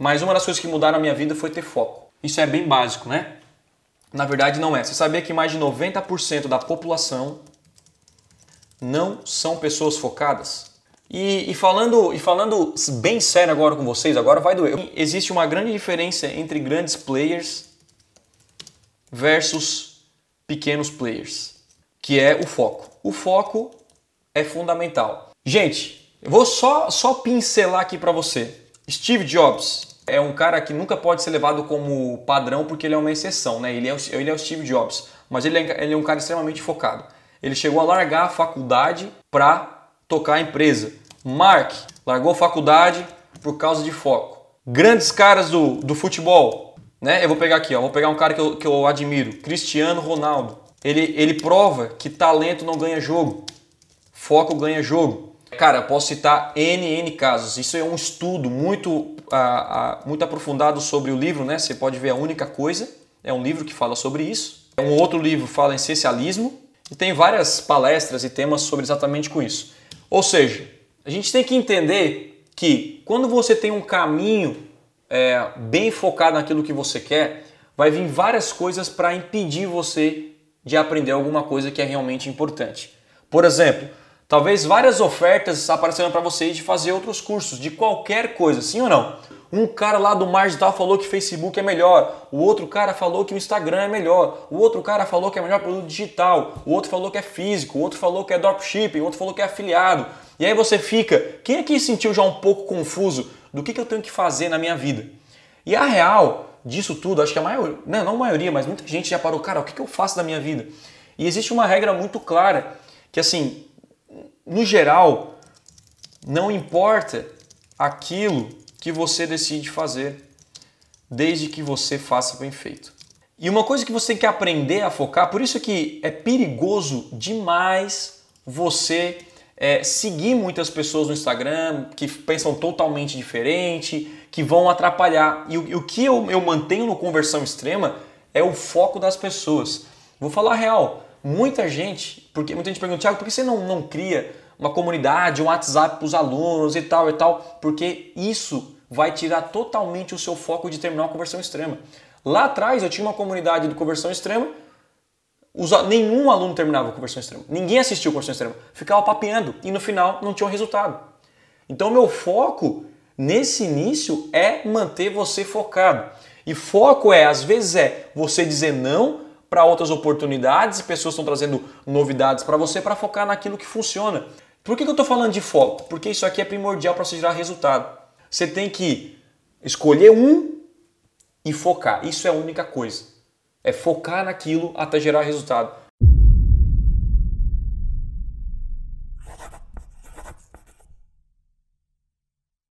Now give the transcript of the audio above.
mas uma das coisas que mudaram a minha vida foi ter foco. Isso é bem básico, né? Na verdade, não é. Você sabia que mais de 90% da população não são pessoas focadas? E, e, falando, e falando bem sério agora com vocês, agora vai doer. Existe uma grande diferença entre grandes players versus pequenos players, que é o foco. O foco é fundamental. Gente, eu vou só, só pincelar aqui para você. Steve Jobs é um cara que nunca pode ser levado como padrão porque ele é uma exceção, né? Ele é o, ele é o Steve Jobs, mas ele é, ele é um cara extremamente focado. Ele chegou a largar a faculdade para tocar a empresa. Mark largou a faculdade por causa de foco. Grandes caras do, do futebol, né? Eu vou pegar aqui, ó, vou pegar um cara que eu, que eu admiro, Cristiano Ronaldo. Ele, ele prova que talento não ganha jogo, foco ganha jogo. Cara, posso citar N, N casos. Isso é um estudo muito, uh, uh, muito aprofundado sobre o livro, né? Você pode ver a única coisa. É um livro que fala sobre isso. Um outro livro fala em essencialismo. E tem várias palestras e temas sobre exatamente com isso. Ou seja, a gente tem que entender que quando você tem um caminho é, bem focado naquilo que você quer, vai vir várias coisas para impedir você de aprender alguma coisa que é realmente importante. Por exemplo, talvez várias ofertas apareceram para vocês de fazer outros cursos de qualquer coisa, sim ou não? Um cara lá do mar digital falou que Facebook é melhor, o outro cara falou que o Instagram é melhor, o outro cara falou que é melhor produto digital, o outro falou que é físico, o outro falou que é dropshipping, o outro falou que é afiliado. E aí você fica, quem aqui sentiu já um pouco confuso do que, que eu tenho que fazer na minha vida? E a real disso tudo, acho que a maioria, não, né, não a maioria, mas muita gente já parou, cara, o que, que eu faço da minha vida? E existe uma regra muito clara, que assim, no geral, não importa aquilo que você decide fazer, desde que você faça bem feito. E uma coisa que você tem que aprender a focar, por isso que é perigoso demais você é, seguir muitas pessoas no Instagram que pensam totalmente diferente, que vão atrapalhar. E o, o que eu, eu mantenho no conversão extrema é o foco das pessoas. Vou falar real, muita gente, porque muita gente pergunta, Thiago, por que você não, não cria uma comunidade, um WhatsApp para os alunos e tal e tal, porque isso vai tirar totalmente o seu foco de terminar uma conversão extrema. Lá atrás eu tinha uma comunidade de conversão extrema, nenhum aluno terminava a conversão extrema, ninguém assistiu a conversão extrema, ficava papeando e no final não tinha um resultado. Então meu foco nesse início é manter você focado. E foco é, às vezes é você dizer não para outras oportunidades e pessoas estão trazendo novidades para você para focar naquilo que funciona. Por que, que eu estou falando de foco? Porque isso aqui é primordial para você gerar resultado. Você tem que escolher um e focar. Isso é a única coisa. É focar naquilo até gerar resultado.